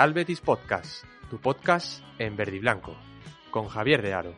Real Betis Podcast, tu podcast en verde y blanco, con Javier de Aro.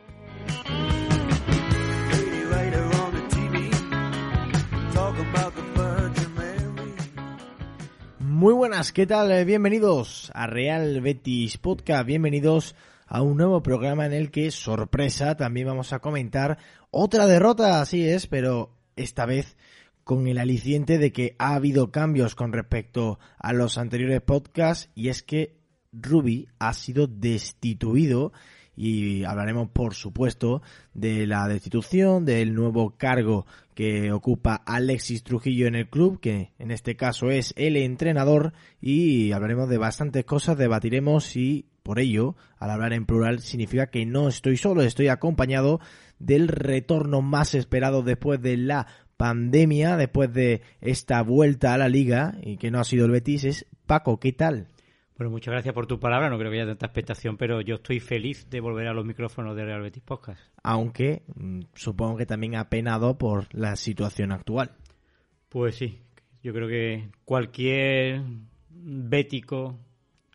Muy buenas, ¿qué tal? Bienvenidos a Real Betis Podcast, bienvenidos a un nuevo programa en el que, sorpresa, también vamos a comentar otra derrota, así es, pero esta vez con el aliciente de que ha habido cambios con respecto a los anteriores podcasts y es que Ruby ha sido destituido y hablaremos por supuesto de la destitución, del nuevo cargo que ocupa Alexis Trujillo en el club, que en este caso es el entrenador y hablaremos de bastantes cosas, debatiremos y por ello, al hablar en plural, significa que no estoy solo, estoy acompañado del retorno más esperado después de la pandemia, después de esta vuelta a la liga, y que no ha sido el Betis, es Paco, ¿qué tal? Bueno, muchas gracias por tu palabra. No creo que haya tanta expectación, pero yo estoy feliz de volver a los micrófonos de Real Betis Podcast. Aunque mm, supongo que también ha penado por la situación actual. Pues sí, yo creo que cualquier bético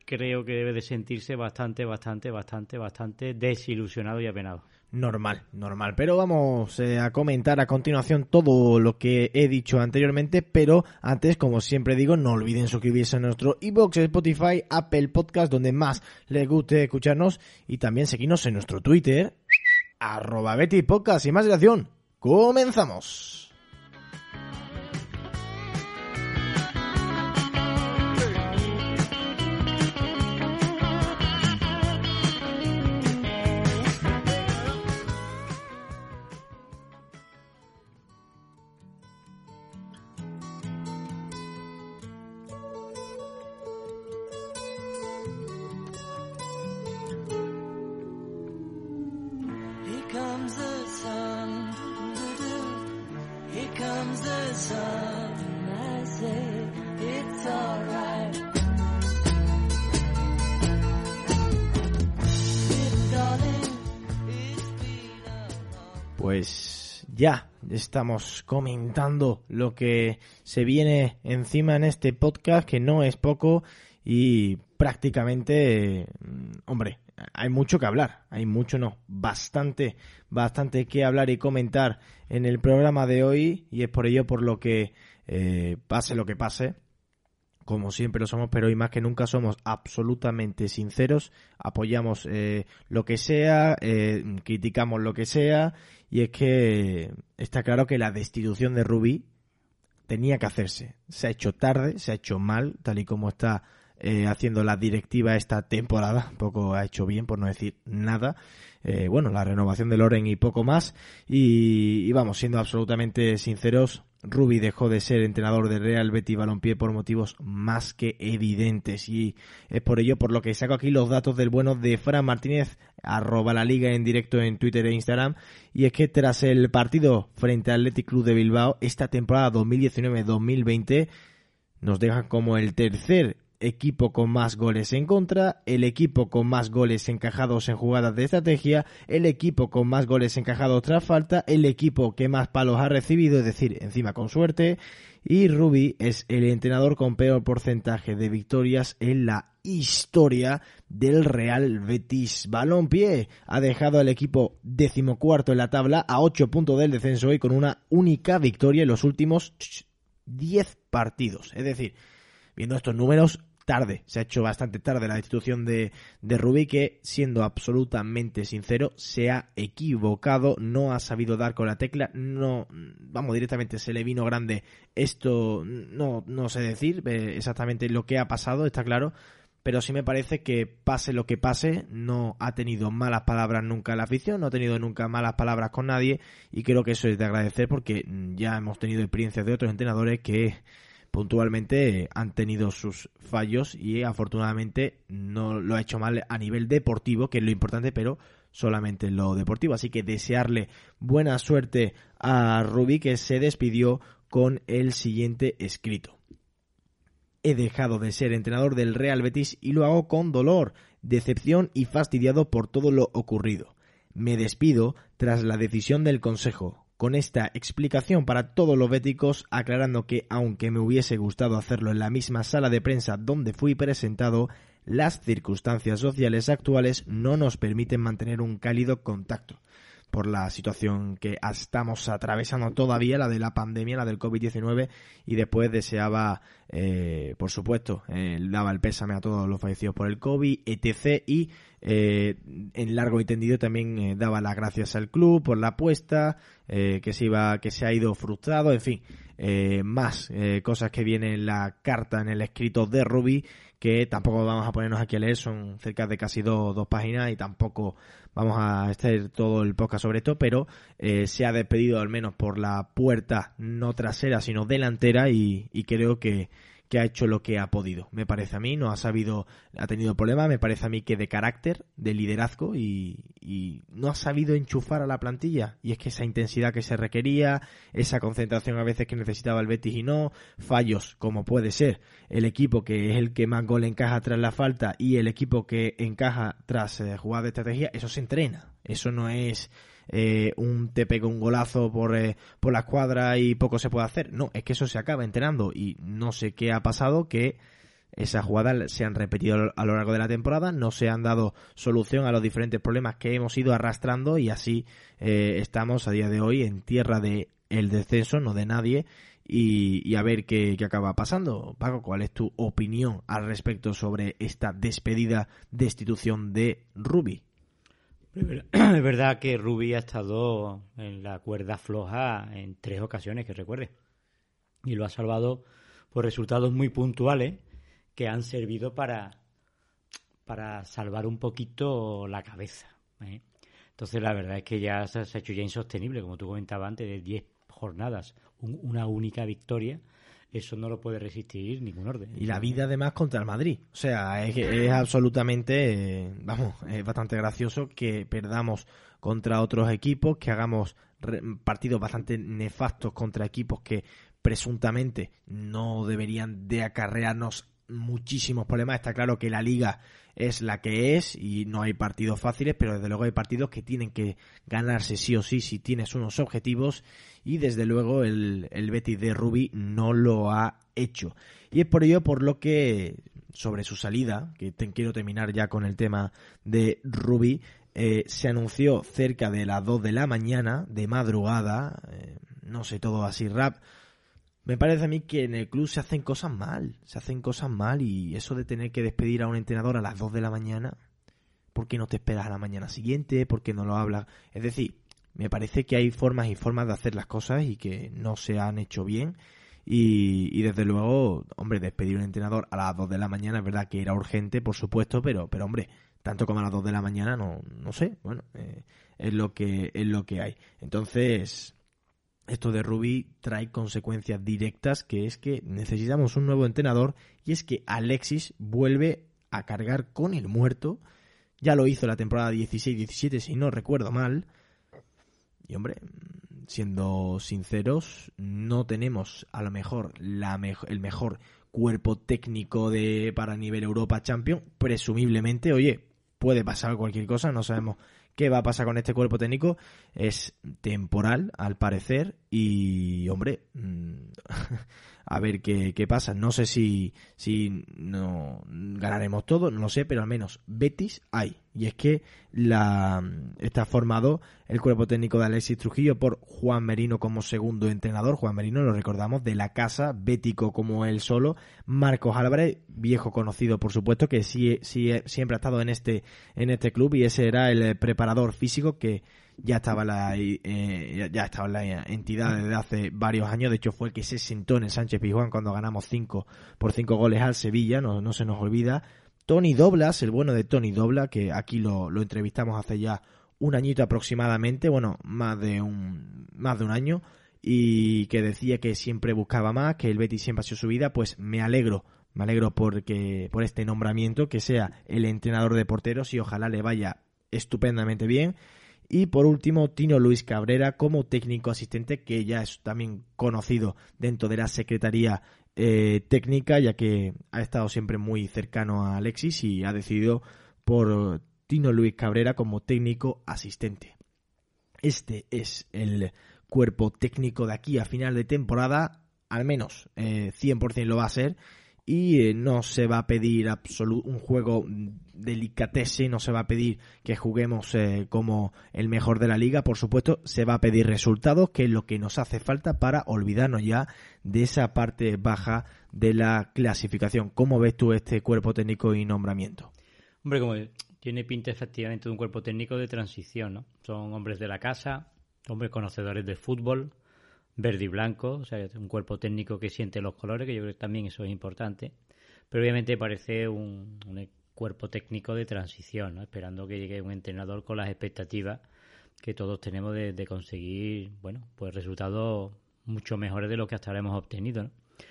creo que debe de sentirse bastante, bastante, bastante, bastante desilusionado y apenado. Normal, normal. Pero vamos eh, a comentar a continuación todo lo que he dicho anteriormente. Pero antes, como siempre digo, no olviden suscribirse a nuestro iBox, Spotify, Apple Podcast, donde más les guste escucharnos. Y también seguirnos en nuestro Twitter, arroba Betty Podcast. Y más dilación, comenzamos. Estamos comentando lo que se viene encima en este podcast, que no es poco y prácticamente, mm, hombre, hay mucho que hablar, hay mucho no, bastante, bastante que hablar y comentar en el programa de hoy y es por ello por lo que eh, pase lo que pase, como siempre lo somos, pero hoy más que nunca somos absolutamente sinceros, apoyamos eh, lo que sea, eh, criticamos lo que sea, y es que está claro que la destitución de Rubí tenía que hacerse. Se ha hecho tarde, se ha hecho mal, tal y como está eh, haciendo la directiva esta temporada, poco ha hecho bien, por no decir nada. Eh, bueno, la renovación de Loren y poco más. Y, y vamos, siendo absolutamente sinceros, Rubi dejó de ser entrenador de Real Betis Balompié por motivos más que evidentes y es por ello por lo que saco aquí los datos del bueno de Fran Martínez arroba la liga en directo en Twitter e Instagram. Y es que tras el partido frente al Athletic Club de Bilbao esta temporada 2019-2020 nos dejan como el tercer equipo con más goles en contra, el equipo con más goles encajados en jugadas de estrategia, el equipo con más goles encajados tras falta, el equipo que más palos ha recibido, es decir, encima con suerte, y Rubi es el entrenador con peor porcentaje de victorias en la historia del Real Betis Balompié. Ha dejado al equipo decimocuarto en la tabla a 8 puntos del descenso y con una única victoria en los últimos 10 partidos. Es decir, viendo estos números, tarde, se ha hecho bastante tarde la destitución de, de Rubí, que siendo absolutamente sincero, se ha equivocado, no ha sabido dar con la tecla, no, vamos, directamente se le vino grande esto, no, no sé decir eh, exactamente lo que ha pasado, está claro, pero sí me parece que pase lo que pase, no ha tenido malas palabras nunca en la afición, no ha tenido nunca malas palabras con nadie, y creo que eso es de agradecer porque ya hemos tenido experiencias de otros entrenadores que puntualmente han tenido sus fallos y afortunadamente no lo ha hecho mal a nivel deportivo, que es lo importante, pero solamente en lo deportivo. Así que desearle buena suerte a Rubí, que se despidió con el siguiente escrito. He dejado de ser entrenador del Real Betis y lo hago con dolor, decepción y fastidiado por todo lo ocurrido. Me despido tras la decisión del Consejo, con esta explicación para todos los béticos, aclarando que, aunque me hubiese gustado hacerlo en la misma sala de prensa donde fui presentado, las circunstancias sociales actuales no nos permiten mantener un cálido contacto por la situación que estamos atravesando todavía, la de la pandemia, la del COVID-19, y después deseaba, eh, por supuesto, eh, daba el pésame a todos los fallecidos por el COVID, etc. Y eh, en largo y tendido también eh, daba las gracias al club por la apuesta, eh, que se iba, que se ha ido frustrado, en fin, eh, más eh, cosas que vienen en la carta, en el escrito de Ruby, que tampoco vamos a ponernos aquí a leer, son cerca de casi dos, dos páginas y tampoco vamos a estar todo el podcast sobre esto, pero eh, se ha despedido al menos por la puerta no trasera, sino delantera y, y creo que, que ha hecho lo que ha podido. Me parece a mí, no ha sabido, ha tenido problemas, me parece a mí que de carácter, de liderazgo y, y no ha sabido enchufar a la plantilla. Y es que esa intensidad que se requería, esa concentración a veces que necesitaba el Betis y no, fallos como puede ser el equipo que es el que más gol encaja tras la falta y el equipo que encaja tras eh, jugar de estrategia, eso se entrena. Eso no es eh, un pega un golazo por, eh, por la escuadra y poco se puede hacer. No, es que eso se acaba entrenando y no sé qué ha pasado que esas jugadas se han repetido a lo largo de la temporada, no se han dado solución a los diferentes problemas que hemos ido arrastrando y así eh, estamos a día de hoy en tierra de el descenso, no de nadie, y, a ver qué, qué acaba pasando. Paco, ¿cuál es tu opinión al respecto sobre esta despedida, destitución de Ruby? Es verdad que Rubi ha estado en la cuerda floja en tres ocasiones, que recuerde. Y lo ha salvado por resultados muy puntuales que han servido para, para salvar un poquito la cabeza. ¿eh? Entonces, la verdad es que ya se, ha hecho ya insostenible, como tú comentabas antes, de 10 jornadas, un- una única victoria. Eso no lo puede resistir ningún orden. Y la vida además contra el Madrid. O sea, es, absolutamente, eh, vamos, es bastante gracioso que perdamos contra otros equipos, que hagamos partidos bastante nefastos contra equipos que presuntamente no deberían de acarrearnos muchísimos problemas. Está claro que la liga es la que es y no hay partidos fáciles, pero desde luego hay partidos que tienen que ganarse sí o sí si tienes unos objetivos y desde luego el, el Betis de Rubi no lo ha hecho. Y es por ello por lo que sobre su salida, que te- quiero terminar ya con el tema de Rubi, eh, se anunció cerca de las 2 de la mañana, de madrugada, eh, no sé, todo así rap. Me parece a mí que en el club se hacen cosas mal, se hacen cosas mal y eso de tener que despedir a un entrenador a las 2 de la mañana, ¿por qué no te esperas a la mañana siguiente? ¿Por qué no lo hablas? Es decir, me parece que hay formas y formas de hacer las cosas y que no se han hecho bien. Y, y desde luego, hombre, despedir a un entrenador a las 2 de la mañana es verdad que era urgente, por supuesto, pero, pero hombre, tanto como a las 2 de la mañana, no, no sé, bueno, eh, es lo que es lo que hay. Entonces, esto de Ruby trae consecuencias directas, que es que necesitamos un nuevo entrenador y es que Alexis vuelve a cargar con el muerto. Ya lo hizo la temporada 16-17, si no recuerdo mal. Y hombre, siendo sinceros, no tenemos a lo mejor la el mejor cuerpo técnico de para nivel Europa Champion. Presumiblemente, oye, puede pasar cualquier cosa, no sabemos qué va a pasar con este cuerpo técnico. Es temporal, al parecer, y hombre, mm, a ver qué, qué pasa. No sé si, si no ganaremos todo, no lo sé, pero al menos Betis hay. Y es que la, está formado el cuerpo técnico de Alexis Trujillo por Juan Merino como segundo entrenador. Juan Merino, lo recordamos, de la casa, bético como él solo. Marcos Álvarez, viejo conocido por supuesto, que sí, sí, siempre ha estado en este, en este club y ese era el preparador físico que ya estaba la, eh, ya estaba la entidad desde hace varios años. De hecho, fue el que se sentó en el Sánchez Pizjuán cuando ganamos 5 por 5 goles al Sevilla, no, no se nos olvida. Tony Doblas, el bueno de Tony Dobla, que aquí lo, lo entrevistamos hace ya un añito aproximadamente, bueno, más de un, más de un año, y que decía que siempre buscaba más, que el Betis siempre ha sido su vida, pues me alegro, me alegro porque, por este nombramiento, que sea el entrenador de porteros y ojalá le vaya estupendamente bien. Y por último, Tino Luis Cabrera como técnico asistente, que ya es también conocido dentro de la Secretaría eh, Técnica, ya que ha estado siempre muy cercano a Alexis y ha decidido por Tino Luis Cabrera como técnico asistente. Este es el cuerpo técnico de aquí a final de temporada, al menos eh, 100% lo va a ser. Y eh, no se va a pedir un juego delicatese, no se va a pedir que juguemos eh, como el mejor de la liga, por supuesto, se va a pedir resultados, que es lo que nos hace falta para olvidarnos ya de esa parte baja de la clasificación. ¿Cómo ves tú este cuerpo técnico y nombramiento? Hombre, como tiene pinta efectivamente de un cuerpo técnico de transición, ¿no? Son hombres de la casa, hombres conocedores del fútbol, verde y blanco, o sea, un cuerpo técnico que siente los colores, que yo creo que también eso es importante. Pero obviamente parece un, un cuerpo técnico de transición, ¿no? Esperando que llegue un entrenador con las expectativas que todos tenemos de, de conseguir, bueno, pues resultados mucho mejores de lo que hasta ahora hemos obtenido, ¿no?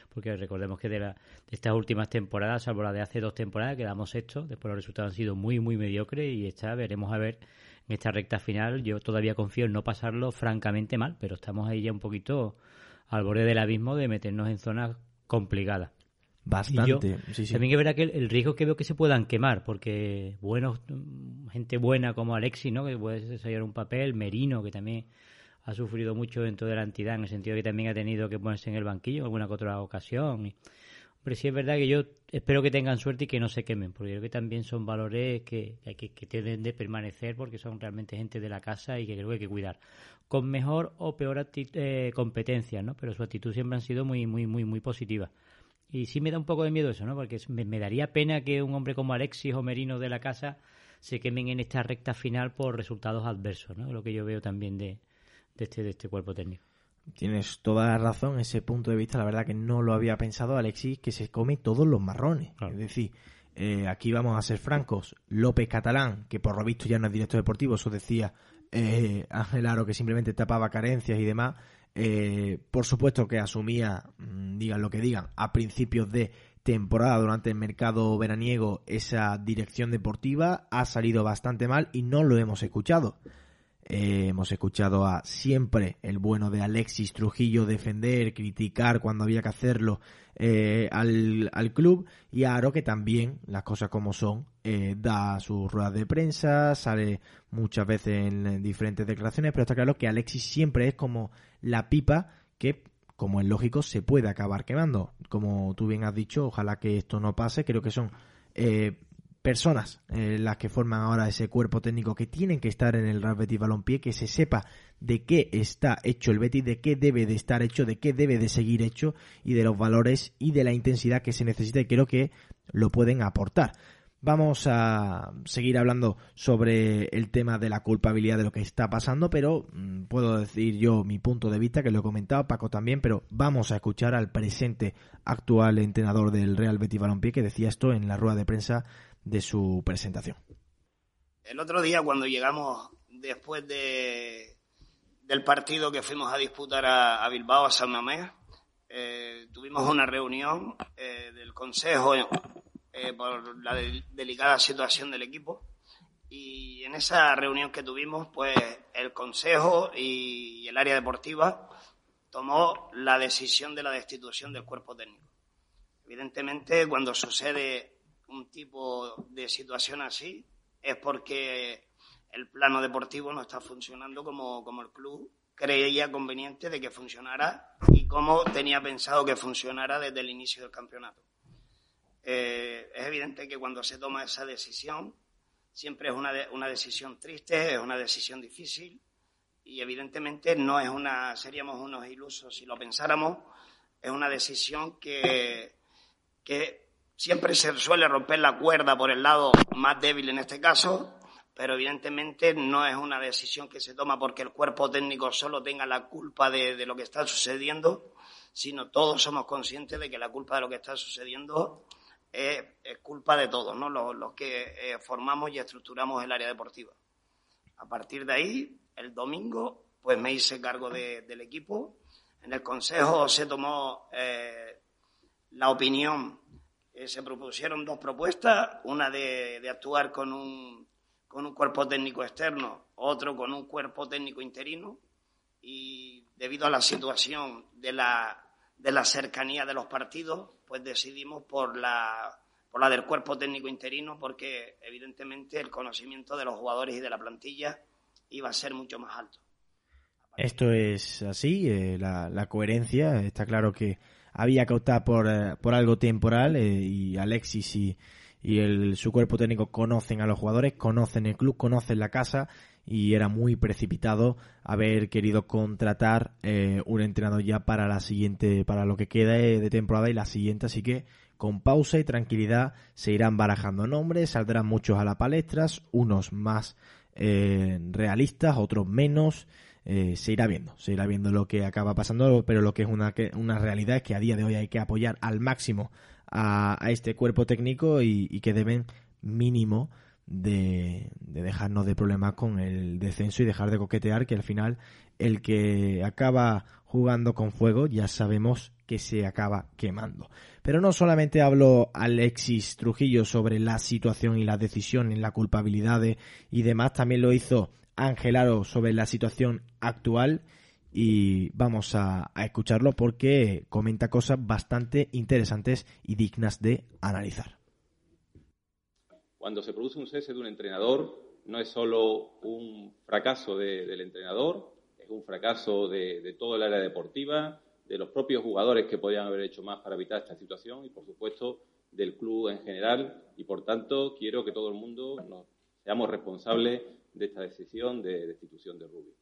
Porque recordemos que de, la- de estas últimas temporadas, salvo la de hace dos temporadas, quedamos sextos, después los resultados han sido muy, muy mediocres y esta veremos a ver en esta recta final. Yo todavía confío en no pasarlo francamente mal, pero estamos ahí ya un poquito al borde del abismo de meternos en zonas complicadas. Bastante. sí, sí. También es verdad que el, el riesgo que veo que se puedan quemar, porque buenos, gente buena como Alexis, ¿no? que puede desarrollar un papel, Merino, que también ha sufrido mucho dentro de la entidad, en el sentido de que también ha tenido que ponerse en el banquillo en alguna que otra ocasión. Y, hombre, sí es verdad que yo espero que tengan suerte y que no se quemen, porque creo que también son valores que, que, que, tienen de permanecer, porque son realmente gente de la casa y que creo que hay que cuidar. Con mejor o peor eh, competencia, ¿no? Pero su actitud siempre han sido muy, muy, muy, muy positiva. Y sí me da un poco de miedo eso, ¿no? Porque me daría pena que un hombre como Alexis o Merino de la casa se quemen en esta recta final por resultados adversos, ¿no? Lo que yo veo también de, de, este, de este cuerpo técnico. Tienes toda la razón, ese punto de vista, la verdad que no lo había pensado Alexis, que se come todos los marrones. Claro. Es decir, eh, aquí vamos a ser francos, López Catalán, que por lo visto ya no es director deportivo, eso decía eh, Ángel Aro, que simplemente tapaba carencias y demás, eh, por supuesto que asumía, mm, digan lo que digan, a principios de temporada durante el mercado veraniego esa dirección deportiva, ha salido bastante mal y no lo hemos escuchado. Eh, hemos escuchado a siempre el bueno de Alexis Trujillo defender, criticar cuando había que hacerlo eh, al, al club y a Aro que también, las cosas como son, eh, da sus ruedas de prensa, sale muchas veces en, en diferentes declaraciones, pero está claro que Alexis siempre es como la pipa que, como es lógico, se puede acabar quemando. Como tú bien has dicho, ojalá que esto no pase, creo que son... eh, personas eh, las que forman ahora ese cuerpo técnico que tienen que estar en el Real Betis Balompié, que se sepa de qué está hecho el Betis, de qué debe de estar hecho, de qué debe de seguir hecho y de los valores y de la intensidad que se necesita y creo que lo pueden aportar. Vamos a seguir hablando sobre el tema de la culpabilidad de lo que está pasando, pero mm, puedo decir yo mi punto de vista, que lo he comentado, Paco también, pero vamos a escuchar al presente actual entrenador del Real Betis Balompié que decía esto en la rueda de prensa de su presentación. El otro día, cuando llegamos después de, del partido que fuimos a disputar a, a Bilbao, a San Mamés, eh, tuvimos una reunión eh, del Consejo eh, por la de- delicada situación del equipo. Y en esa reunión que tuvimos, pues el Consejo y el área deportiva tomó la decisión de la destitución del cuerpo técnico. Evidentemente, cuando sucede un tipo de situación así, es porque el plano deportivo no está funcionando como, como el club creía conveniente de que funcionara y como tenía pensado que funcionara desde el inicio del campeonato. Eh, es evidente que cuando se toma esa decisión, siempre es una, una decisión triste, es una decisión difícil y evidentemente no es una, seríamos unos ilusos si lo pensáramos, es una decisión que, que siempre se suele romper la cuerda por el lado más débil en este caso, pero evidentemente no es una decisión que se toma porque el cuerpo técnico solo tenga la culpa de, lo que está sucediendo, sino todos somos conscientes de que la culpa de lo que está sucediendo es, es culpa de todos, ¿no? Los, los que eh, formamos y estructuramos el área deportiva. A partir de ahí, el domingo, pues me hice cargo de- del equipo. En el consejo se tomó eh, la opinión, eh, se propusieron dos propuestas, una de, actuar con un, con un cuerpo técnico externo, otro con un cuerpo técnico interino, y debido a la situación de la, de la cercanía de los partidos, pues decidimos por la, por la del cuerpo técnico interino, porque evidentemente el conocimiento de los jugadores y de la plantilla iba a ser mucho más alto. Esto es así, eh, la coherencia. Está claro que había que optar por, eh, por algo temporal eh, y Alexis y, y el, su cuerpo técnico conocen a los jugadores, conocen el club, conocen la casa y era muy precipitado haber querido contratar eh, un entrenador ya para la siguiente, para lo que queda de de temporada y la siguiente, así que con pausa y tranquilidad se irán barajando nombres, saldrán muchos a la palestras, unos más eh, realistas, otros menos, eh, se irá viendo, se irá viendo lo que acaba pasando, pero lo que es una, una realidad es que a día de hoy hay que apoyar al máximo a, a este cuerpo técnico y, y que deben mínimo de, de dejarnos de problemas con el descenso y dejar de coquetear que al final el que acaba jugando con fuego ya sabemos que se acaba quemando. Pero no solamente habló Alexis Trujillo sobre la situación y la decisión y la culpabilidad de- y demás, también lo hizo Ángel Aro sobre la situación actual y vamos a, escucharlo porque comenta cosas bastante interesantes y dignas de analizar. Cuando se produce un cese de un entrenador, no es solo un fracaso de- del entrenador, es un fracaso de, de todo el área deportiva, de los propios jugadores que podrían haber hecho más para evitar esta situación y, por supuesto, del club en general. Y, por tanto, quiero que todo el mundo nos seamos responsables de esta decisión de destitución de Rubio.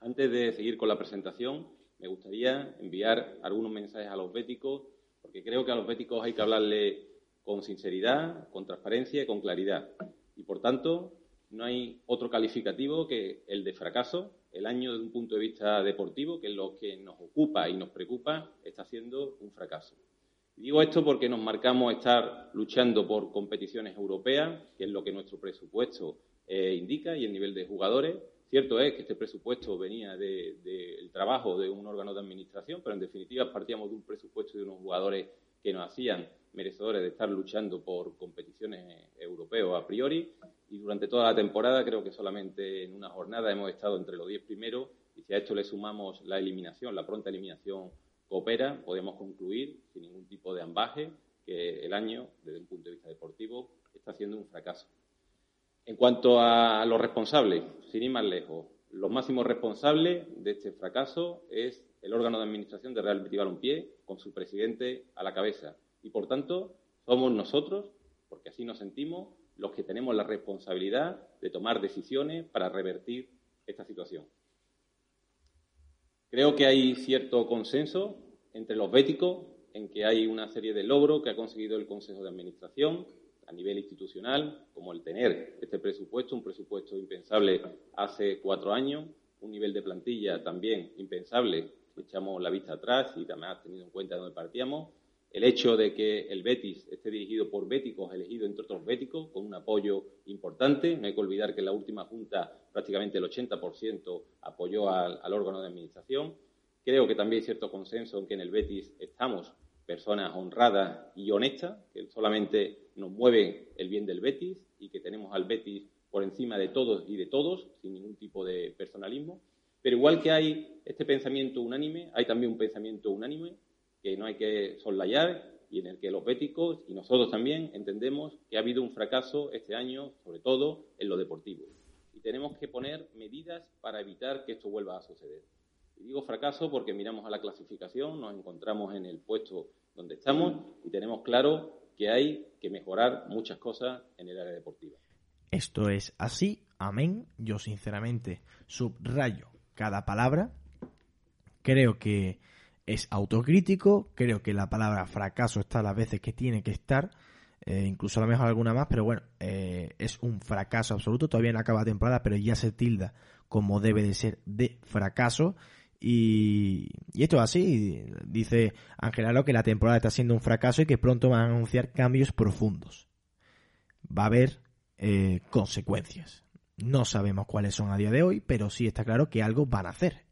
Antes de seguir con la presentación, me gustaría enviar algunos mensajes a los béticos, porque creo que a los béticos hay que hablarle con sinceridad, con transparencia y con claridad. Y por tanto, no hay otro calificativo que el de fracaso. El año, desde un punto de vista deportivo, que es lo que nos ocupa y nos preocupa, está siendo un fracaso. Digo esto porque nos marcamos estar luchando por competiciones europeas, que es lo que nuestro presupuesto eh, indica, y el nivel de jugadores. Cierto es que este presupuesto venía del de, trabajo de un órgano de administración, pero en definitiva partíamos de un presupuesto de unos jugadores que nos hacían merecedores de estar luchando por competiciones europeas a priori. Y durante toda la temporada, creo que solamente en una jornada hemos estado entre los 10 primeros. Y si a esto le sumamos la eliminación, la pronta eliminación coopera, podemos concluir, sin ningún tipo de ambaje, que el año, desde un punto de vista deportivo, está siendo un fracaso. En cuanto a los responsables, sin ir más lejos, los máximos responsables de este fracaso es el órgano de administración de Real Betis Balompié, con su presidente a la cabeza. Y, por tanto, somos nosotros, porque así nos sentimos, los que tenemos la responsabilidad de tomar decisiones para revertir esta situación. Creo que hay cierto consenso entre los béticos en que hay una serie de logros que ha conseguido el Consejo de Administración a nivel institucional, como el tener este presupuesto, un presupuesto impensable hace cuatro años, un nivel de plantilla también impensable, echamos la vista atrás y también tenido en cuenta de dónde partíamos, el hecho de que el Betis esté dirigido por béticos, elegido entre otros béticos, con un apoyo importante. No hay que olvidar que en la última junta prácticamente el 80% apoyó al órgano de administración. Creo que también hay cierto consenso en que en el Betis estamos personas honradas y honestas, que solamente nos mueve el bien del Betis y que tenemos al Betis por encima de todos y de todos, sin ningún tipo de personalismo. Pero igual que hay este pensamiento unánime, hay también un pensamiento unánime que no hay que soslayar y en el que los béticos y nosotros también entendemos que ha habido un fracaso este año, sobre todo en lo deportivo. Y tenemos que poner medidas para evitar que esto vuelva a suceder. Digo fracaso porque miramos a la clasificación, nos encontramos en el puesto donde estamos y tenemos claro que hay que mejorar muchas cosas en el área deportiva. Esto es así, amén. Yo sinceramente subrayo cada palabra. Creo que es autocrítico, creo que la palabra fracaso está las veces que tiene que estar, eh, incluso a lo mejor alguna más, pero bueno, eh, es un fracaso absoluto, todavía no acaba la temporada, pero ya se tilda como debe de ser de fracaso. Y, y esto es así, dice Ángel Aro que la temporada está siendo un fracaso y que pronto van a anunciar cambios profundos. Va a haber eh, consecuencias. No sabemos cuáles son a día de hoy, pero sí está claro que algo van a hacer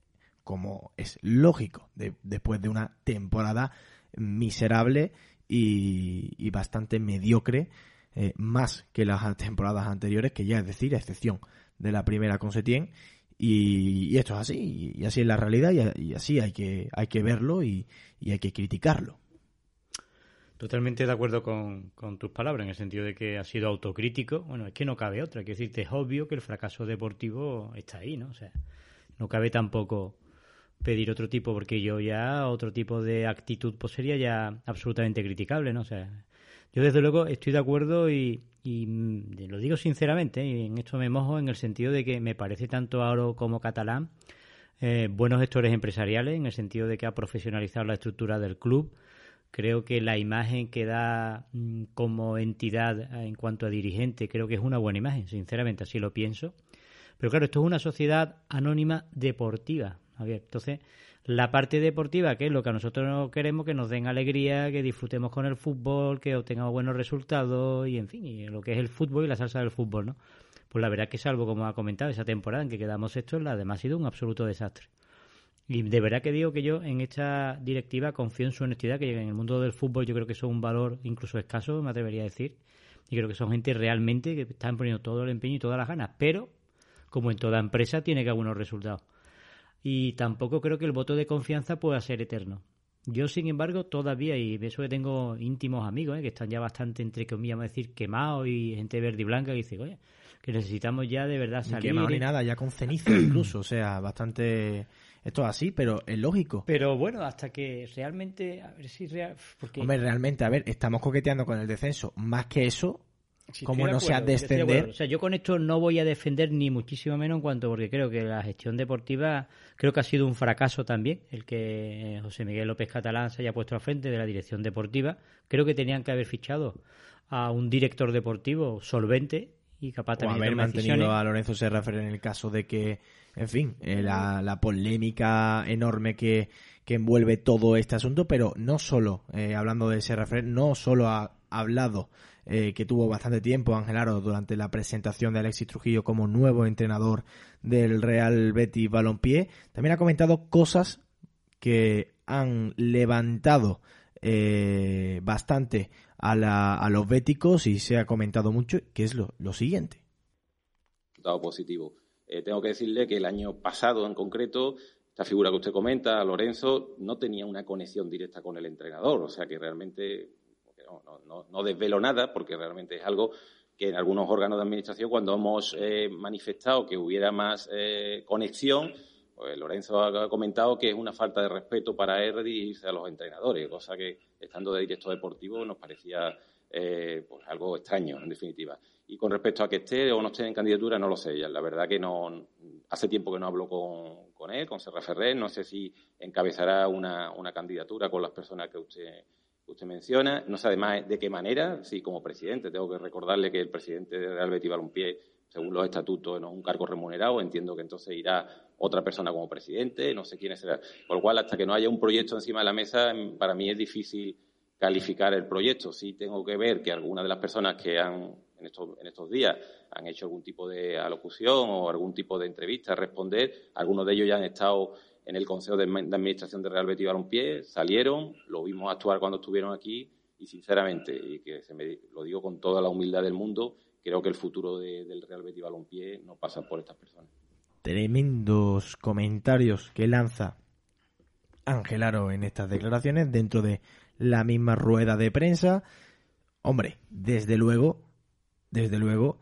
como es lógico, de, después de una temporada miserable y, y bastante mediocre, eh, más que las temporadas anteriores, que ya es decir, a excepción de la primera con Setién, y, y, esto es así, y así es la realidad, y, así hay que, hay que verlo y, y, hay que criticarlo. Totalmente de acuerdo con, con, tus palabras, en el sentido de que ha sido autocrítico. Bueno, es que no cabe otra, que decirte, es obvio que el fracaso deportivo está ahí, ¿no? O sea, no cabe tampoco pedir otro tipo, porque yo ya otro tipo de actitud pues sería ya absolutamente criticable, ¿no? O sea, yo desde luego estoy de acuerdo y, mm, lo digo sinceramente, y en esto me mojo en el sentido de que me parece tanto Aro como Catalán eh, buenos gestores empresariales, en el sentido de que ha profesionalizado la estructura del club. Creo que la imagen que da mm, como entidad eh, en cuanto a dirigente, creo que es una buena imagen, sinceramente, así lo pienso. Pero claro, esto es una sociedad anónima deportiva, Javier. Entonces, la parte deportiva, que es lo que a nosotros queremos, que nos den alegría, que disfrutemos con el fútbol, que obtengamos buenos resultados y, en fin, y lo que es el fútbol y la salsa del fútbol, ¿no? Pues la verdad que salvo, como ha comentado, esa temporada en que quedamos esto, la demás ha sido un absoluto desastre. Y de verdad que digo que yo en esta directiva confío en su honestidad, que en el mundo del fútbol yo creo que son un valor incluso escaso, me atrevería a decir. Y creo que son gente realmente que están poniendo todo el empeño y todas las ganas. Pero, como en toda empresa, tiene que haber unos resultados. Y tampoco creo que el voto de confianza pueda ser eterno. Yo, sin embargo, todavía, y eso que tengo íntimos amigos, ¿eh? que están ya bastante, entre comillas, vamos a decir, quemados y gente verde y blanca, que dice, oye, que necesitamos ya de verdad Ni salir. quemado ni nada, ya con ceniza incluso, o sea, bastante... Esto es así, pero es lógico. Pero bueno, hasta que realmente, a ver si real, porque Hombre, realmente, a ver, estamos coqueteando con el descenso. Más que eso, Sí, como de no sea acuerdo, de descender-. O sea, yo con esto no voy a defender ni muchísimo menos en cuanto, porque creo que la gestión deportiva, creo que ha sido un fracaso también, el que José Miguel López Catalán se haya puesto al frente de la dirección deportiva. Creo que tenían que haber fichado a un director deportivo solvente y capaz o también de haber tomar mantenido decisiones. a Lorenzo Serra Ferrer en el caso de que, en fin, eh, la, la polémica enorme que, que envuelve todo este asunto, pero no solo, eh, hablando de Serra Ferrer, no solo ha hablado eh, que tuvo bastante tiempo Ángel Aro durante la presentación de Alexis Trujillo como nuevo entrenador del Real Betis Balompié, también ha comentado cosas que han levantado eh, bastante a, la- los béticos y se ha comentado mucho, que es lo, siguiente. resultado positivo. Eh, tengo que decirle que el año pasado, en concreto, esta figura que usted comenta, Lorenzo, no tenía una conexión directa con el entrenador. O sea que realmente no, no- no- desvelo nada, porque realmente es algo que en algunos órganos de administración, cuando hemos eh, manifestado que hubiera más eh, conexión, pues Lorenzo ha comentado que es una falta de respeto para él dirigirse a los entrenadores, cosa que, estando de director deportivo, nos parecía eh, pues algo extraño, en definitiva. Y con respecto a que esté o no esté en candidatura, no lo sé. La verdad que no hace tiempo que no hablo con, él, con Serra Ferrer. No sé si encabezará una, una candidatura con las personas que usted, usted menciona. No sé además de qué manera, si como presidente. Tengo que recordarle que el presidente de Real Betis Balompié, según los estatutos, no es un cargo remunerado. Entiendo que entonces irá otra persona como presidente. No sé quién será. Por lo cual, hasta que no haya un proyecto encima de la mesa, para mí es difícil calificar el proyecto. Sí tengo que ver que algunas de las personas que han en estos, en estos días han hecho algún tipo de alocución o algún tipo de entrevista a responder. Algunos de ellos ya han estado en el Consejo de, Administración de Real Betis Balompié, salieron, lo vimos actuar cuando estuvieron aquí y sinceramente, y que se me, lo digo con toda la humildad del mundo, creo que el futuro de- del Real Betis Balompié no pasa por estas personas. Tremendos comentarios que lanza Ángel Aro en estas declaraciones dentro de la misma rueda de prensa. Hombre, desde luego, desde luego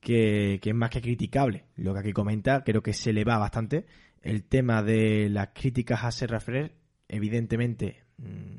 que, que es más que criticable lo que aquí comenta. Creo que se le va bastante. El tema de las críticas a Serra Ferrer, evidentemente, mm,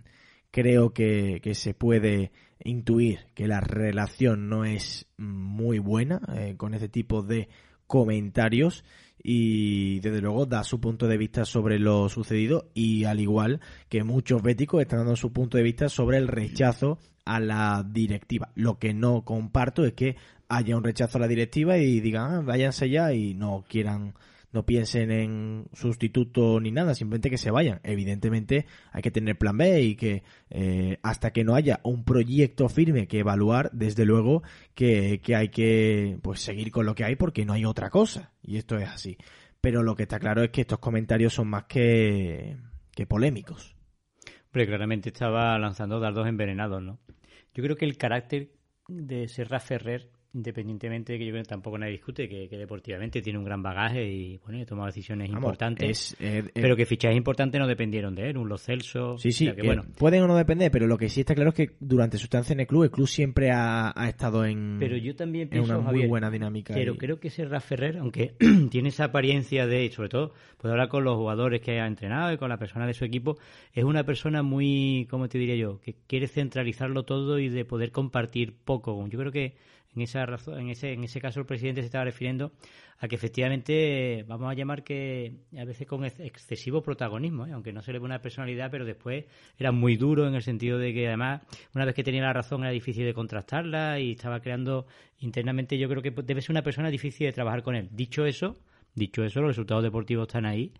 creo que, se puede intuir que la relación no es muy buena eh, con ese tipo de comentarios y desde luego da su punto de vista sobre lo sucedido y al igual que muchos béticos están dando su punto de vista sobre el rechazo a la directiva. Lo que no comparto es que haya un rechazo a la directiva y digan, "Ah, váyanse ya y no quieran, no piensen en sustituto ni nada, simplemente que se vayan. Evidentemente hay que tener plan B y que eh, hasta que no haya un proyecto firme que evaluar, desde luego que, que hay que pues seguir con lo que hay porque no hay otra cosa. Y esto es así. Pero lo que está claro es que estos comentarios son más que, que polémicos. Hombre, claramente estaba lanzando dardos envenenados, ¿no? Yo creo que el carácter de Serra Ferrer independientemente de que yo creo que tampoco nadie discute que, que deportivamente tiene un gran bagaje y bueno, ha tomado decisiones Vamos, importantes. es, pero que fichajes importantes no dependieron de él, un Los Celso. Sí, sí, o sea que que bueno. pueden o no depender, pero lo que sí está claro es que durante su estancia en el club, el club siempre ha, ha estado en, Pero yo también en pienso, una muy Javier, buena dinámica. Pero y- creo que Serra Ferrer, aunque tiene esa apariencia de, sobre todo, puede hablar con los jugadores que ha entrenado y con la persona de su equipo, es una persona muy, ¿cómo te diría yo? Que quiere centralizarlo todo y de poder compartir poco. Yo creo que en esa razón, en ese, en ese caso el presidente se estaba refiriendo a que efectivamente, vamos a llamar que a veces con ex- excesivo protagonismo, ¿eh? aunque no se le ve una personalidad, pero después era muy duro en el sentido de que además, una vez que tenía la razón era difícil de contrastarla y estaba creando internamente, yo creo que debe ser una persona difícil de trabajar con él. Dicho eso, dicho eso, los resultados deportivos están ahí.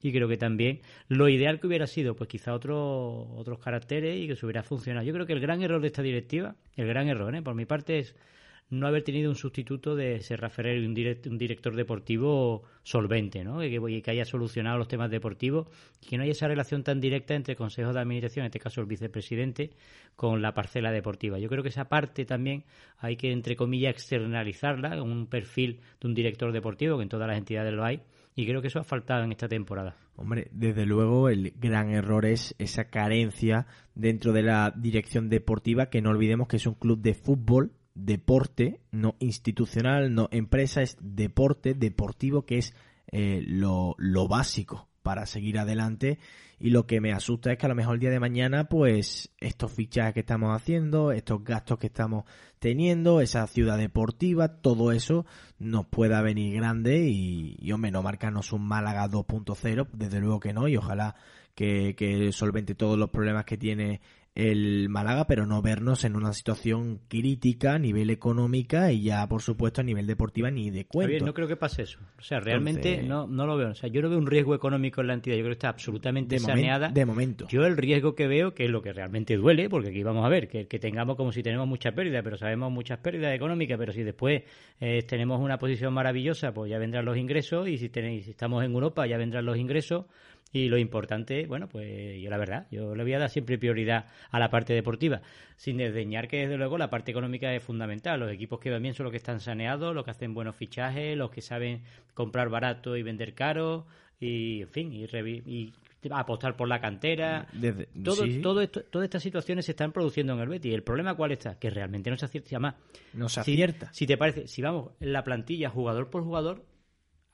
Y creo que también lo ideal que hubiera sido, pues quizá otro, otros caracteres y que se hubiera funcionado. Yo creo que el gran error de esta directiva, el gran error, ¿eh? por mi parte, es no haber tenido un sustituto de Serra Ferrer y un, un director deportivo solvente, ¿no? Que, haya solucionado los temas deportivos que no haya esa relación tan directa entre consejos de administración, en este caso el vicepresidente, con la parcela deportiva. Yo creo que esa parte también hay que, entre comillas, externalizarla con un perfil de un director deportivo, que en todas las entidades lo hay, y creo que eso ha faltado en esta temporada. Hombre, desde luego el gran error es esa carencia dentro de la dirección deportiva, que no olvidemos que es un club de fútbol, deporte, no institucional, no empresa, es deporte, deportivo, que es eh, lo, lo básico para seguir adelante. Y lo que me asusta es que a lo mejor el día de mañana, pues estos fichajes que estamos haciendo, estos gastos que estamos teniendo, esa ciudad deportiva, todo eso nos pueda venir grande y, hombre, no marcarnos un Málaga 2.0, desde luego que no, y ojalá que, que solvente todos los problemas que tiene el Málaga, pero no vernos en una situación crítica a nivel económica y ya, por supuesto, a nivel deportiva ni de cuento. Javier, no creo que pase eso. O sea, realmente Entonces- no, no lo veo. O sea, yo no veo un riesgo económico en la entidad. Yo creo que está absolutamente de, saneada. de momento. Yo el riesgo que veo, que es lo que realmente duele, porque aquí vamos a ver, que, que tengamos como si tenemos mucha pérdida, pero sabemos muchas pérdidas económicas, pero si después eh, tenemos una posición maravillosa, pues ya vendrán los ingresos, y si, tenéis, si estamos en Europa, ya vendrán los ingresos, y lo importante, bueno, pues yo la verdad, yo le voy a dar siempre prioridad a la parte deportiva, sin desdeñar que desde luego la parte económica es fundamental. Los equipos que van bien son los que están saneados, los que hacen buenos fichajes, los que saben comprar barato y vender caro, y en fin, y, y apostar por la cantera. Desde- Todo, sí, todo esto, todas estas situaciones se están produciendo en el Betis. ¿El problema cuál está? Que realmente no se acierta. Además, no se acierta. Si, te parece, si vamos en la plantilla jugador por jugador,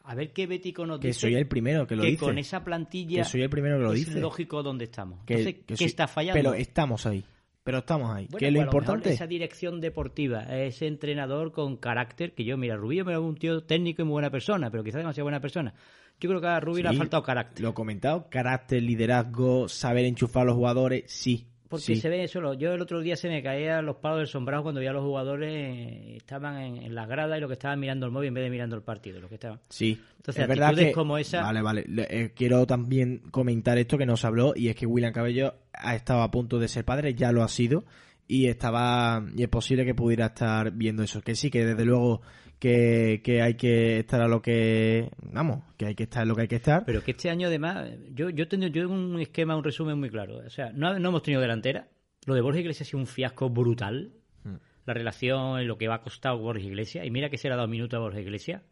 a ver qué Bético nos que dice soy el primero que lo que dice. con esa plantilla que soy el primero que lo es dice. lógico donde estamos. que, Entonces, que ¿qué soy- está fallando? Pero estamos ahí. Pero estamos ahí. Bueno, ¿Qué es lo pues importante? esa dirección deportiva, ese entrenador con carácter, que yo, mira, Rubio me un tío técnico y muy buena persona, pero quizás demasiado buena persona. Yo creo que a Rubio le ha faltado carácter. Lo he comentado, carácter, liderazgo, saber enchufar a los jugadores, sí. Porque sí. se ve eso. lo- Yo el otro día se me caían los palos del sombrado cuando veía a los jugadores eh, estaban en, en las gradas y lo que estaban mirando el móvil en vez de mirando el partido. Lo que estaban. Sí. Entonces, es verdad que... como esa- Vale, vale. Le- eh, quiero también comentar esto que nos habló y es que William Cabello ha estado a punto de ser padre, ya lo ha sido y estaba y es posible que pudiera estar viendo eso. Que sí, que desde luego que, que hay que estar a lo que... Vamos, que hay que estar en lo que hay que estar. Pero que este año además, yo yo tengo yo tengo un esquema, un resumen muy claro. O sea, no, no hemos tenido delantera. Lo de Borja Iglesias ha sido un fiasco brutal. Hmm. La relación, en lo que va a costar Borja Iglesias. Y mira que se le ha dado minuto a Borja Iglesias.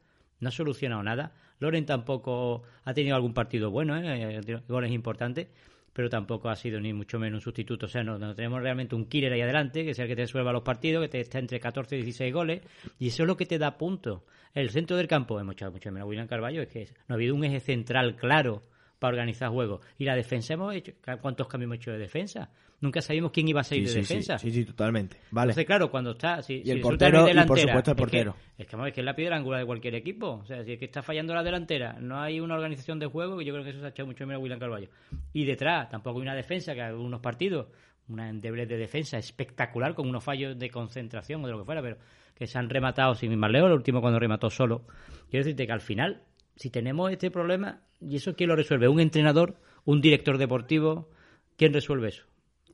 No ha solucionado nada. Loren tampoco ha tenido algún partido bueno, ¿eh? goles importantes, pero tampoco ha sido ni mucho menos un sustituto. O sea, no, tenemos realmente un killer ahí adelante, que sea el que te resuelva los partidos, que te está entre 14 y 16 goles, y eso es lo que te da puntos. El centro del campo, hemos echado mucho menos William Carballo, es que no ha habido un eje central claro para organizar juegos. Y la defensa hemos hecho, ¿cuántos cambios hemos hecho de defensa? Nunca sabíamos quién iba a salir Sí, de sí, defensa. sí, sí, totalmente. Vale. Entonces, claro, cuando está. Si, Y si el portero, y por supuesto el es que- portero. Es que, es que es la piedra angular de cualquier equipo. O sea, si es que está fallando la delantera, no hay una organización de juego, que yo creo que eso se ha echado mucho menos a William Carvalho. Y detrás, tampoco hay una defensa, que hay algunos partidos, una endeble de defensa espectacular, con unos fallos de concentración o de lo que fuera, pero que se han rematado sin ir más lejos, el último cuando remató solo. Quiero decirte que al final, si tenemos este problema, ¿y eso quién lo resuelve? ¿Un entrenador? ¿Un director deportivo? ¿Quién resuelve eso?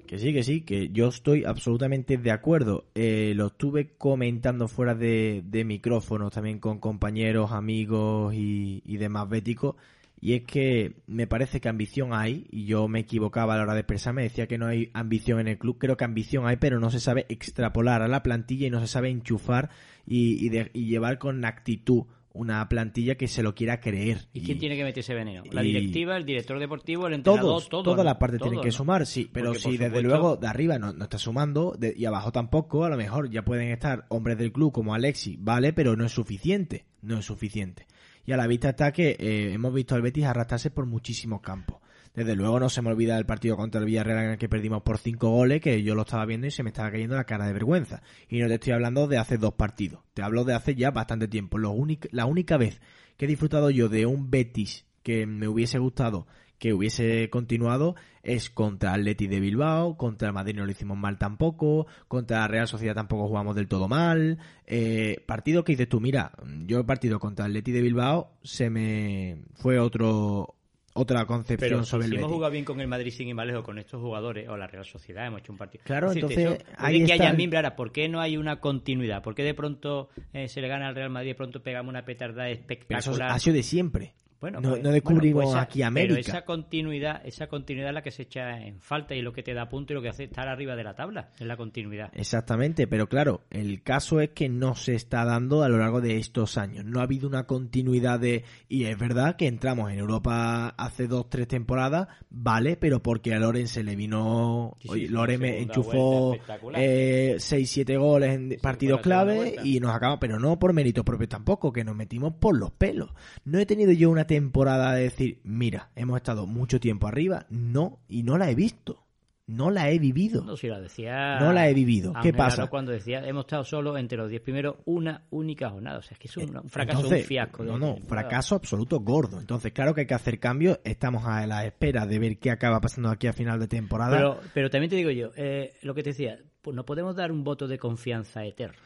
Que sí, que sí, que yo estoy absolutamente de acuerdo. Eh, lo estuve comentando fuera de, de micrófonos también con compañeros, amigos y, demás béticos. y es que me parece que ambición hay, y yo me equivocaba a la hora de expresarme, decía que no hay ambición en el club, creo que ambición hay, pero no se sabe extrapolar a la plantilla y no se sabe enchufar y llevar con actitud una plantilla que se lo quiera creer. ¿Y quién tiene que meter ese veneno? La y- directiva, el director deportivo, el entrenador, todos, todo. todas ¿no? las partes tienen que ¿no? sumar, sí, pero Porque, si desde supuesto- luego de arriba no, no está sumando de- y abajo tampoco, a lo mejor ya pueden estar hombres del club como Alexi, vale, pero no es suficiente, no es suficiente. Y a la vista está que eh, hemos visto al Betis arrastrarse por muchísimos campos. Desde luego no se me olvida el partido contra el Villarreal en el que perdimos por cinco goles, que yo lo estaba viendo y se me estaba cayendo la cara de vergüenza. Y no te estoy hablando de hace dos partidos, te hablo de hace ya bastante tiempo. La única vez que he disfrutado yo de un Betis que me hubiese gustado que hubiese continuado es contra Atleti de Bilbao, contra el Madrid no lo hicimos mal tampoco, contra la Real Sociedad tampoco jugamos del todo mal. Eh, partido que dices tú, mira, yo el partido contra Atleti de Bilbao se me fue otro otra concepción Pero sobre si el hemos jugado bien con el Madrid sin lejos, con estos jugadores, o la Real Sociedad, hemos hecho un partido. Claro, decir, entonces, eso, ahí que está haya mimbre. Ahora, ¿por qué no hay una continuidad? ¿Por qué de pronto eh, se le gana al Real Madrid y de pronto pegamos una petarda Pero eso espectacular? ha sido de siempre. Bueno, no, pues- no descubrimos bueno, pues esa- aquí América. Pero esa continuidad, esa continuidad es la que se echa en falta y lo que te da punto y lo que hace estar arriba de la tabla, es la continuidad. Exactamente, pero claro, el caso es que no se está dando a lo largo de estos años. No ha habido una continuidad de... Y es verdad que entramos en Europa hace dos, tres temporadas, vale, pero porque a Loren se le vino... Sí, sí, Oye, sí, Loren me enchufó eh, seis, siete goles en partidos clave y nos acabamos, pero no por mérito propio tampoco, que nos metimos por los pelos. No he tenido yo una temporada de decir, mira, hemos estado mucho tiempo arriba, no, y no la he visto. No la he vivido. No, si la decía. No la he vivido. ¿Qué pasa? Cuando decía, hemos estado solo entre los 10 primeros una única jornada. O sea, es que es un, un fracaso, Eh, Entonces, un fiasco. No, no, fracaso absoluto gordo. Entonces, claro que hay que hacer cambios. Estamos a la espera de ver qué acaba pasando aquí a final de temporada. Pero, pero también te digo yo, eh, lo que te decía, pues no podemos dar un voto de confianza eterno.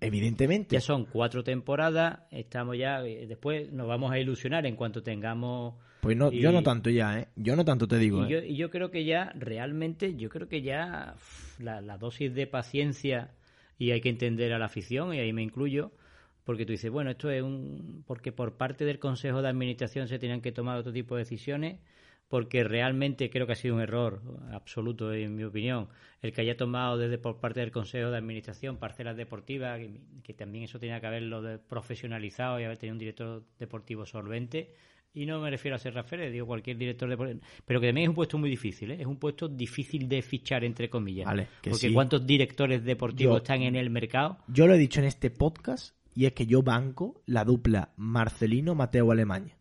Evidentemente. Ya son cuatro temporadas, estamos ya, eh, después nos vamos a ilusionar en cuanto tengamos... Pues no, y- yo no tanto ya, ¿eh? Yo no tanto te digo, Y yo, ¿eh? y yo creo que ya, realmente, yo creo que ya la, la dosis de paciencia y hay que entender a la afición, y ahí me incluyo, porque tú dices, bueno, esto es un... porque por parte del Consejo de Administración se tenían que tomar otro tipo de decisiones, porque realmente creo que ha sido un error absoluto, en mi opinión, el que haya tomado desde por parte del Consejo de Administración parcelas deportivas, que, que también eso tenía que haberlo de- profesionalizado y haber tenido un director deportivo solvente. Y no me refiero a ser Rafael, digo cualquier director deportivo. Pero que también es un puesto muy difícil, ¿eh? Es un puesto difícil de fichar, entre comillas. Vale, que Porque sí. ¿cuántos directores deportivos Yo- están en el mercado? Yo lo he dicho en este podcast y es que yo banco la dupla Marcelino-Mateo Alemania.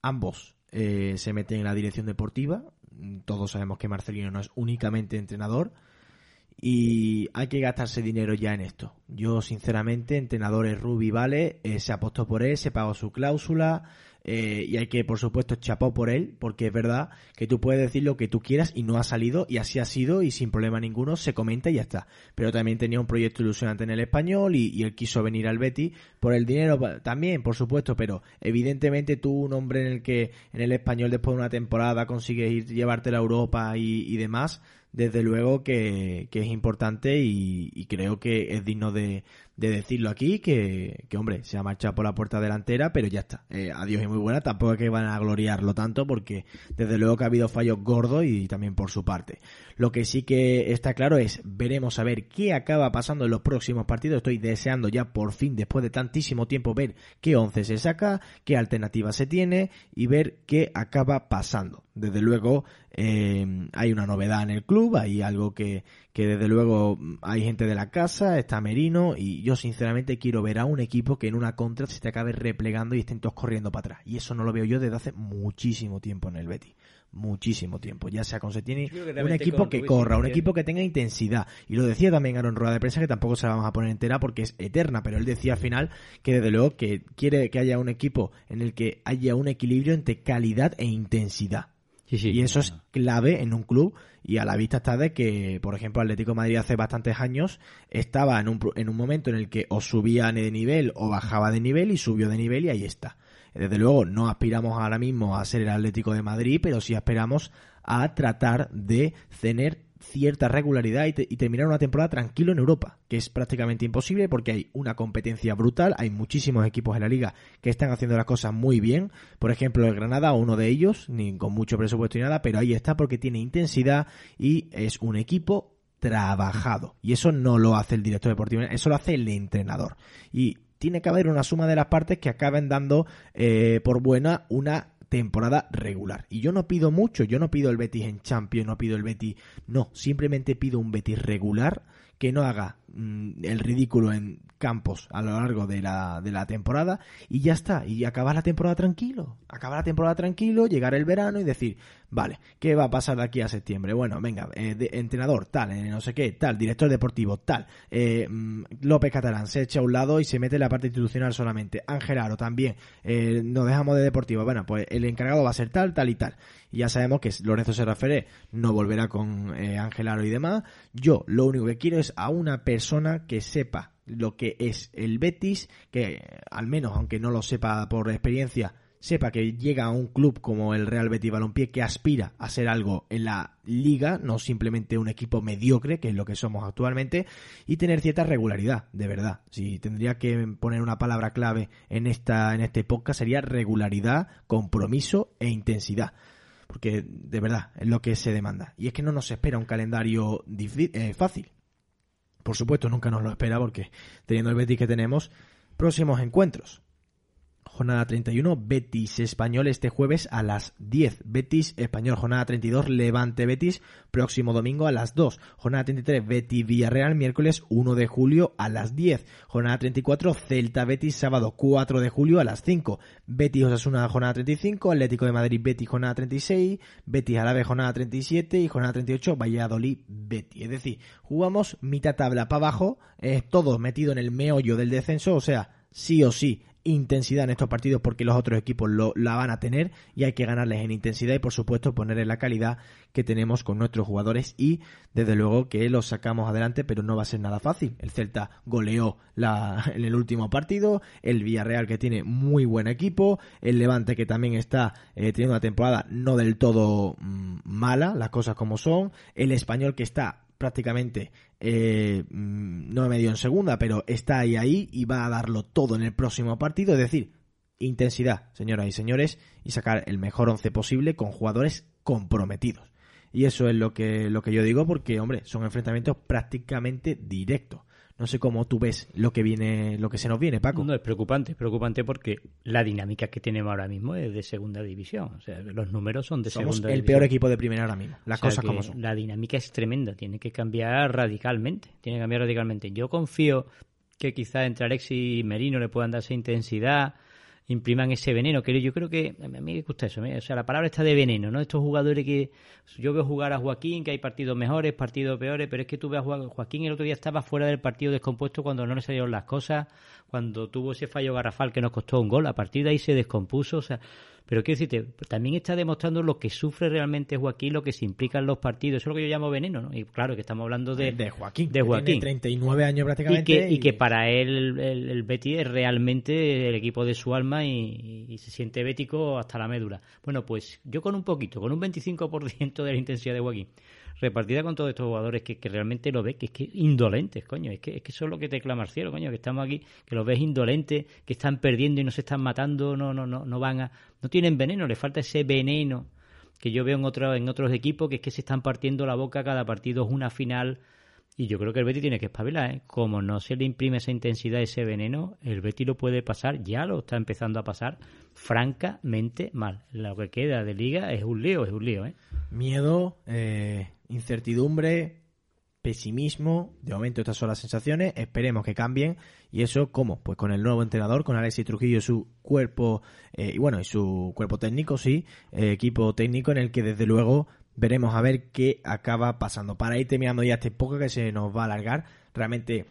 Ambos eh, se meten en la dirección deportiva. Todos sabemos que Marcelino no es únicamente entrenador. Y hay que gastarse dinero ya en esto. Yo, sinceramente, entrenadores Rubi vale, eh, se apostó por él, se pagó su cláusula. eh, y hay que, por supuesto, chapó por él, porque es verdad que tú puedes decir lo que tú quieras y no ha salido, y así ha sido, y sin problema ninguno se comenta y ya está. Pero también tenía un proyecto ilusionante en el español y, él quiso venir al Betty por el dinero también, por supuesto, pero evidentemente tú, un hombre en el que en el español después de una temporada consigues ir, llevártela a Europa y demás, desde luego que, que es importante y, y creo que es digno de, de decirlo aquí, que, que, hombre, se ha marchado por la puerta delantera, pero ya está. Eh, adiós y muy buena, tampoco es que van a gloriarlo tanto porque desde luego que ha habido fallos gordos y también por su parte. Lo que sí que está claro es, veremos a ver qué acaba pasando en los próximos partidos. Estoy deseando ya por fin, después de tantísimo tiempo, ver qué once se saca, qué alternativa se tiene y ver qué acaba pasando. Desde luego eh, hay una novedad en el club, hay algo que, que desde luego hay gente de la casa, está Merino y yo sinceramente quiero ver a un equipo que en una contra se te acabe replegando y estén todos corriendo para atrás. Y eso no lo veo yo desde hace muchísimo tiempo en el Betis. Muchísimo tiempo, ya sea con Setién, un equipo que corra, un equipo que tenga intensidad. Y lo decía también Aaron Rueda de prensa, que tampoco se la vamos a poner entera porque es eterna, pero él decía al final que desde luego que quiere que haya un equipo en el que haya un equilibrio entre calidad e intensidad. Y eso es clave en un club y a la vista está de que, por ejemplo, Atlético de Madrid hace bastantes años estaba en un, en un momento en el que o subía de nivel o bajaba de nivel y subió de nivel y ahí está. Desde luego no aspiramos ahora mismo a ser el Atlético de Madrid, pero sí aspiramos a tratar de tener cierta regularidad y, te- y terminar una temporada tranquilo en Europa, que es prácticamente imposible porque hay una competencia brutal, hay muchísimos equipos en la liga que están haciendo las cosas muy bien, por ejemplo el Granada, uno de ellos, ni con mucho presupuesto ni nada, pero ahí está porque tiene intensidad y es un equipo trabajado. Y eso no lo hace el director deportivo, eso lo hace el entrenador. Y tiene que haber una suma de las partes que acaben dando eh, por buena una temporada regular. Y yo no pido mucho, yo no pido el Betis en Champions, no pido el Betis, no, simplemente pido un Betis regular que no haga mm, el ridículo en campos a lo largo de la, de la temporada y ya está, y acabar la temporada tranquilo, acabar la temporada tranquilo, llegar el verano y decir, vale, ¿qué va a pasar de aquí a septiembre? Bueno, venga, eh, entrenador, tal, eh, no sé qué, tal, director deportivo, tal, eh, mm, López Catalán se echa a un lado y se mete en la parte institucional solamente, Ángel Aro también, nos dejamos de deportivo, bueno, pues el encargado va a ser tal, tal y tal, y ya sabemos que Lorenzo Serraferé no volverá con Ángel Aro y demás, yo lo único que quiero es a una persona que sepa lo que es el Betis, que eh, al menos, aunque no lo sepa por experiencia, sepa que llega a un club como el Real Betis Balompié que aspira a ser algo en la liga, no simplemente un equipo mediocre, que es lo que somos actualmente, y tener cierta regularidad, de verdad. Si tendría que poner una palabra clave en esta en este podcast sería regularidad, compromiso e intensidad. Porque de verdad es lo que se demanda. Y es que no nos espera un calendario difí- eh, fácil. Por supuesto, nunca nos lo espera porque teniendo el Betis que tenemos, próximos encuentros. Jornada 31, Betis Español este jueves a las 10. Betis Español, jornada 32, Levante Betis, próximo domingo a las 2. Jornada 33, Betis Villarreal, miércoles 1 de julio a las 10. Jornada 34, Celta Betis, sábado 4 de julio a las 5. Betis Osasuna, jornada 35, Atlético de Madrid Betis, jornada 36, Betis Alavés, jornada 37 y jornada 38, Valladolid Betis. Es decir, jugamos mitad tabla para abajo, eh, todos metidos en el meollo del descenso, o sea, sí o sí intensidad en estos partidos porque los otros equipos lo, la van a tener y hay que ganarles en intensidad y por supuesto poner en la calidad que tenemos con nuestros jugadores y desde luego que los sacamos adelante pero no va a ser nada fácil. El Celta goleó la, en el último partido, el Villarreal que tiene muy buen equipo, el Levante que también está eh, teniendo una temporada no del todo mm, mala, las cosas como son, el español que está prácticamente eh, mm, no medio en segunda, pero está ahí ahí y va a darlo todo en el próximo partido. Es decir, intensidad, señoras y señores, y sacar el mejor once posible con jugadores comprometidos. Y eso es lo que, lo que yo digo porque, hombre, son enfrentamientos prácticamente directos. No sé cómo tú ves lo que viene, lo que se nos viene, Paco. No, es preocupante, es preocupante porque la dinámica que tenemos ahora mismo es de segunda división. O sea, los números son de Somos segunda el división. peor equipo de primera ahora mismo. Las O sea cosas como son. La dinámica es tremenda, tiene que cambiar radicalmente. Tiene que cambiar radicalmente. Yo confío que quizás entre Alexis y Merino le puedan darse intensidad, impriman ese veneno, que yo creo que a mí me gusta eso, o sea, la palabra está de veneno, ¿no? Estos jugadores que yo veo jugar a Joaquín, que hay partidos mejores, partidos peores, pero es que tú ves a Joa- Joaquín el otro día estaba fuera del partido descompuesto cuando no le salieron las cosas, cuando tuvo ese fallo garrafal que nos costó un gol, a partir de ahí se descompuso, o sea, pero quiero decirte, también está demostrando lo que sufre realmente Joaquín, lo que se implica en los partidos, eso es lo que yo llamo veneno, ¿no? Y claro, que estamos hablando de, de Joaquín. de Joaquín. Tiene 39 años y prácticamente. que, y que para él el, el Betis es realmente el equipo de su alma y, y se siente bético hasta la médula. Bueno, pues yo con un poquito, con un 25% de la intensidad de Joaquín, repartida con todos estos jugadores que, que realmente lo ves, que es que indolentes, coño, es que, es que eso es lo que te clama al cielo, coño, que estamos aquí, que los ves indolentes, que están perdiendo y no se están matando, no, no, no, no van a, no tienen veneno, les falta ese veneno que yo veo en en otros equipos que es que se están partiendo la boca cada partido es una final y yo creo que el Betis tiene que espabilar, ¿eh? Como no se le imprime esa intensidad, ese veneno, el Betis lo puede pasar, ya lo está empezando a pasar, francamente mal. Lo que queda de liga es un lío, es un lío, ¿eh? Miedo, eh, incertidumbre, pesimismo. De momento estas son las sensaciones. Esperemos que cambien. ¿Y eso cómo? Pues con el nuevo entrenador, con Alexis Trujillo su cuerpo, eh, y bueno, y su cuerpo técnico, sí, eh, equipo técnico en el que desde luego veremos a ver qué acaba pasando. Para ir terminando ya este poco que se nos va a alargar, realmente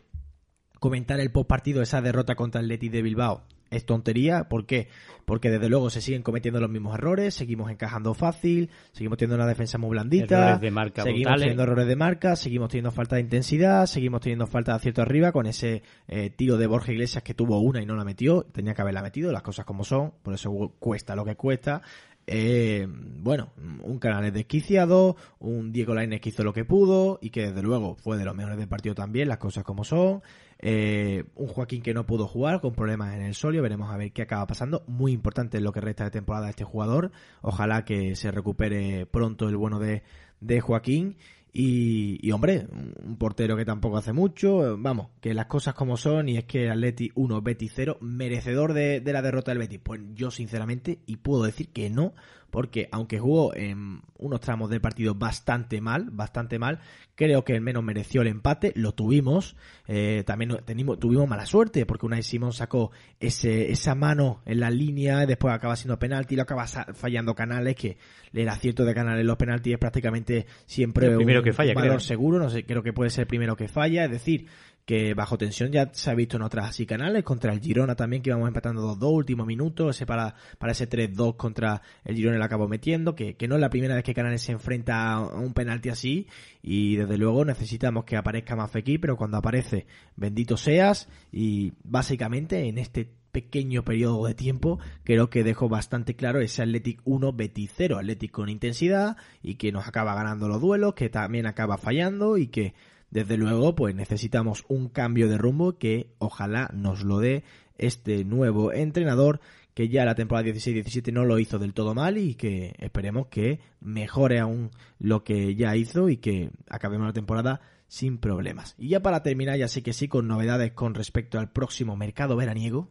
comentar el post partido, esa derrota contra el Leti de Bilbao, es tontería. ¿Por qué? Porque desde luego se siguen cometiendo los mismos errores, seguimos encajando fácil, seguimos teniendo una defensa muy blandita, Errores de marca seguimos brutales. teniendo errores de marca, seguimos teniendo falta de intensidad, seguimos teniendo falta de acierto arriba con ese eh, tiro de Borja Iglesias que tuvo una y no la metió, tenía que haberla metido, las cosas como son, por eso cuesta lo que cuesta. Eh, bueno, un Canales desquiciado, un Diego Lainez que hizo lo que pudo y que desde luego fue de los mejores del partido también, las cosas como son. Eh, un Joaquín que no pudo jugar con problemas en el solio, veremos a ver qué acaba pasando. Muy importante lo que resta de temporada este jugador. Ojalá que se recupere pronto el bueno de, de Joaquín. Y, hombre, un portero que tampoco hace mucho, vamos, que las cosas como son y es que Atleti 1, Betis 0, merecedor de, de la derrota del Betis. Pues yo sinceramente, y puedo decir que no, porque aunque jugó en unos tramos del partido bastante mal, bastante mal, creo que el menos mereció el empate, lo tuvimos, eh, también tenimos, tuvimos mala suerte, porque Unai Simón sacó ese, esa mano en la línea, después acaba siendo penalti, lo acaba fallando Canales, que el acierto de Canales en los penaltis es prácticamente siempre el primero un que falla, valor creo. seguro, no sé, creo que puede ser el primero que falla, es decir, que bajo tensión ya se ha visto en otras así canales, contra el Girona también, que íbamos empatando 2-2, último minuto, ese para, para ese 3-2 contra el Girona lo acabó metiendo, que, que no es la primera vez que Canales se enfrenta a un penalti así, y desde luego necesitamos que aparezca más Fekir, pero cuando aparece, bendito seas, y básicamente en este pequeño periodo de tiempo, creo que dejo bastante claro ese Athletic 1 Betis 0, Athletic con intensidad y que nos acaba ganando los duelos, que también acaba fallando y que desde luego pues necesitamos un cambio de rumbo que ojalá nos lo dé este nuevo entrenador que ya la temporada 16-17 no lo hizo del todo mal y que esperemos que mejore aún lo que ya hizo y que acabemos la temporada sin problemas. Y ya para terminar, ya sé que sí, con novedades con respecto al próximo mercado veraniego,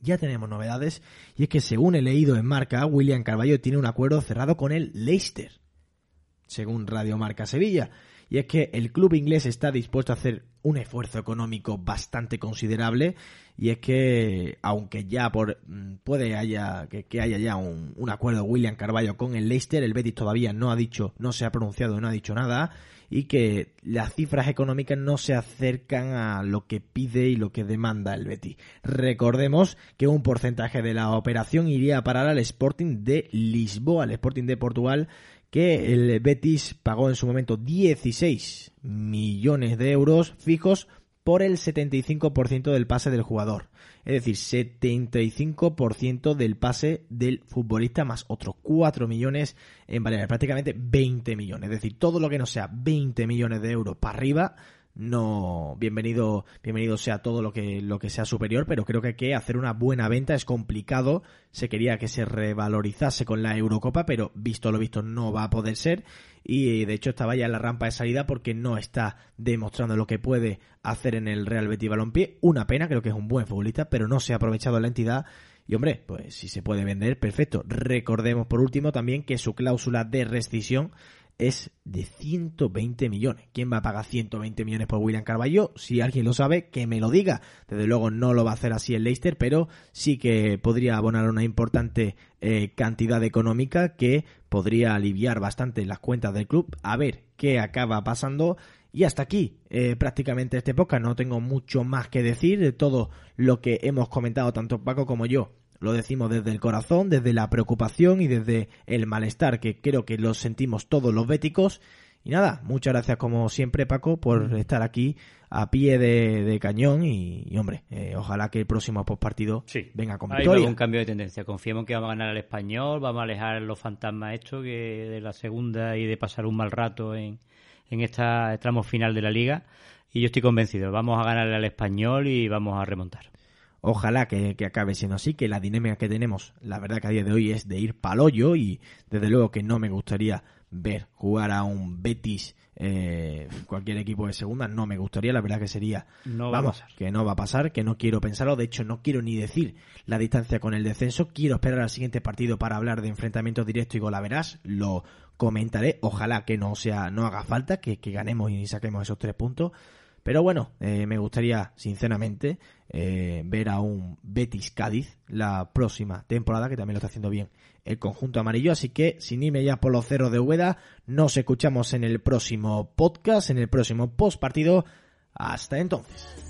ya tenemos novedades y es que según he leído en Marca, William Carballo tiene un acuerdo cerrado con el Leicester, según Radio Marca Sevilla. Y es que el club inglés está dispuesto a hacer un esfuerzo económico bastante considerable y es que aunque ya por puede haya que, haya ya un, un, acuerdo William Carballo con el Leicester, el Betis todavía no ha dicho, no se ha pronunciado, no ha dicho nada y que las cifras económicas no se acercan a lo que pide y lo que demanda el Betis. Recordemos que un porcentaje de la operación iría a parar al Sporting de Lisboa, al Sporting de Portugal que el Betis pagó en su momento 16 millones de euros fijos por el 75% del pase del jugador. Es decir, 75% del pase del futbolista más otros 4 millones en variables, prácticamente 20 millones. Es decir, todo lo que no sea 20 millones de euros para arriba no bienvenido bienvenido sea todo lo que lo que sea superior pero creo que que hacer una buena venta es complicado. Se quería que se revalorizase con la Eurocopa pero visto lo visto no va a poder ser. Y de hecho estaba ya en la rampa de salida porque no está demostrando lo que puede hacer en el Real Betis Balompié. Una pena creo que es un buen futbolista pero no se ha aprovechado la entidad. Y hombre, pues si se puede vender, perfecto. Recordemos por último también que su cláusula de rescisión es de 120 millones. ¿Quién va a pagar 120 millones por William Carballo? Si alguien lo sabe, que me lo diga. Desde luego no lo va a hacer así el Leicester, pero sí que podría abonar una importante eh, cantidad económica que podría aliviar bastante las cuentas del club. A ver qué acaba pasando. Y hasta aquí eh, prácticamente este podcast. No tengo mucho más que decir de todo lo que hemos comentado tanto Paco como yo lo decimos desde el corazón, desde la preocupación y desde el malestar que creo que lo sentimos todos los béticos. Y nada, muchas gracias como siempre Paco por estar aquí a pie de, de cañón y, y hombre, eh, ojalá que el próximo postpartido sí. venga con Hay victoria. un cambio de tendencia. Confiemos que vamos a ganar al español, vamos a alejar los fantasmas estos que de la segunda y de pasar un mal rato en, en esta tramo final de la liga. Y yo estoy convencido, vamos a ganar al español y vamos a remontar. Ojalá que, que, acabe siendo así, que la dinámica que tenemos, la verdad que a día de hoy es de ir palollo y desde luego que no me gustaría ver jugar a un Betis, eh, cualquier equipo de segunda, no me gustaría, la verdad que sería, no va vamos, a pasar. que no va a pasar, que no quiero pensarlo, de hecho no quiero ni decir la distancia con el descenso, quiero esperar al siguiente partido para hablar de enfrentamientos directos y golaveras, lo comentaré, ojalá que no sea, no haga falta, que, que ganemos y saquemos esos tres puntos, pero bueno, eh, me gustaría, sinceramente, eh, ver a un Betis Cádiz la próxima temporada, que también lo está haciendo bien el conjunto amarillo. Así que, sin irme ya por los ceros de Ueda, nos escuchamos en el próximo podcast, en el próximo post partido. Hasta entonces.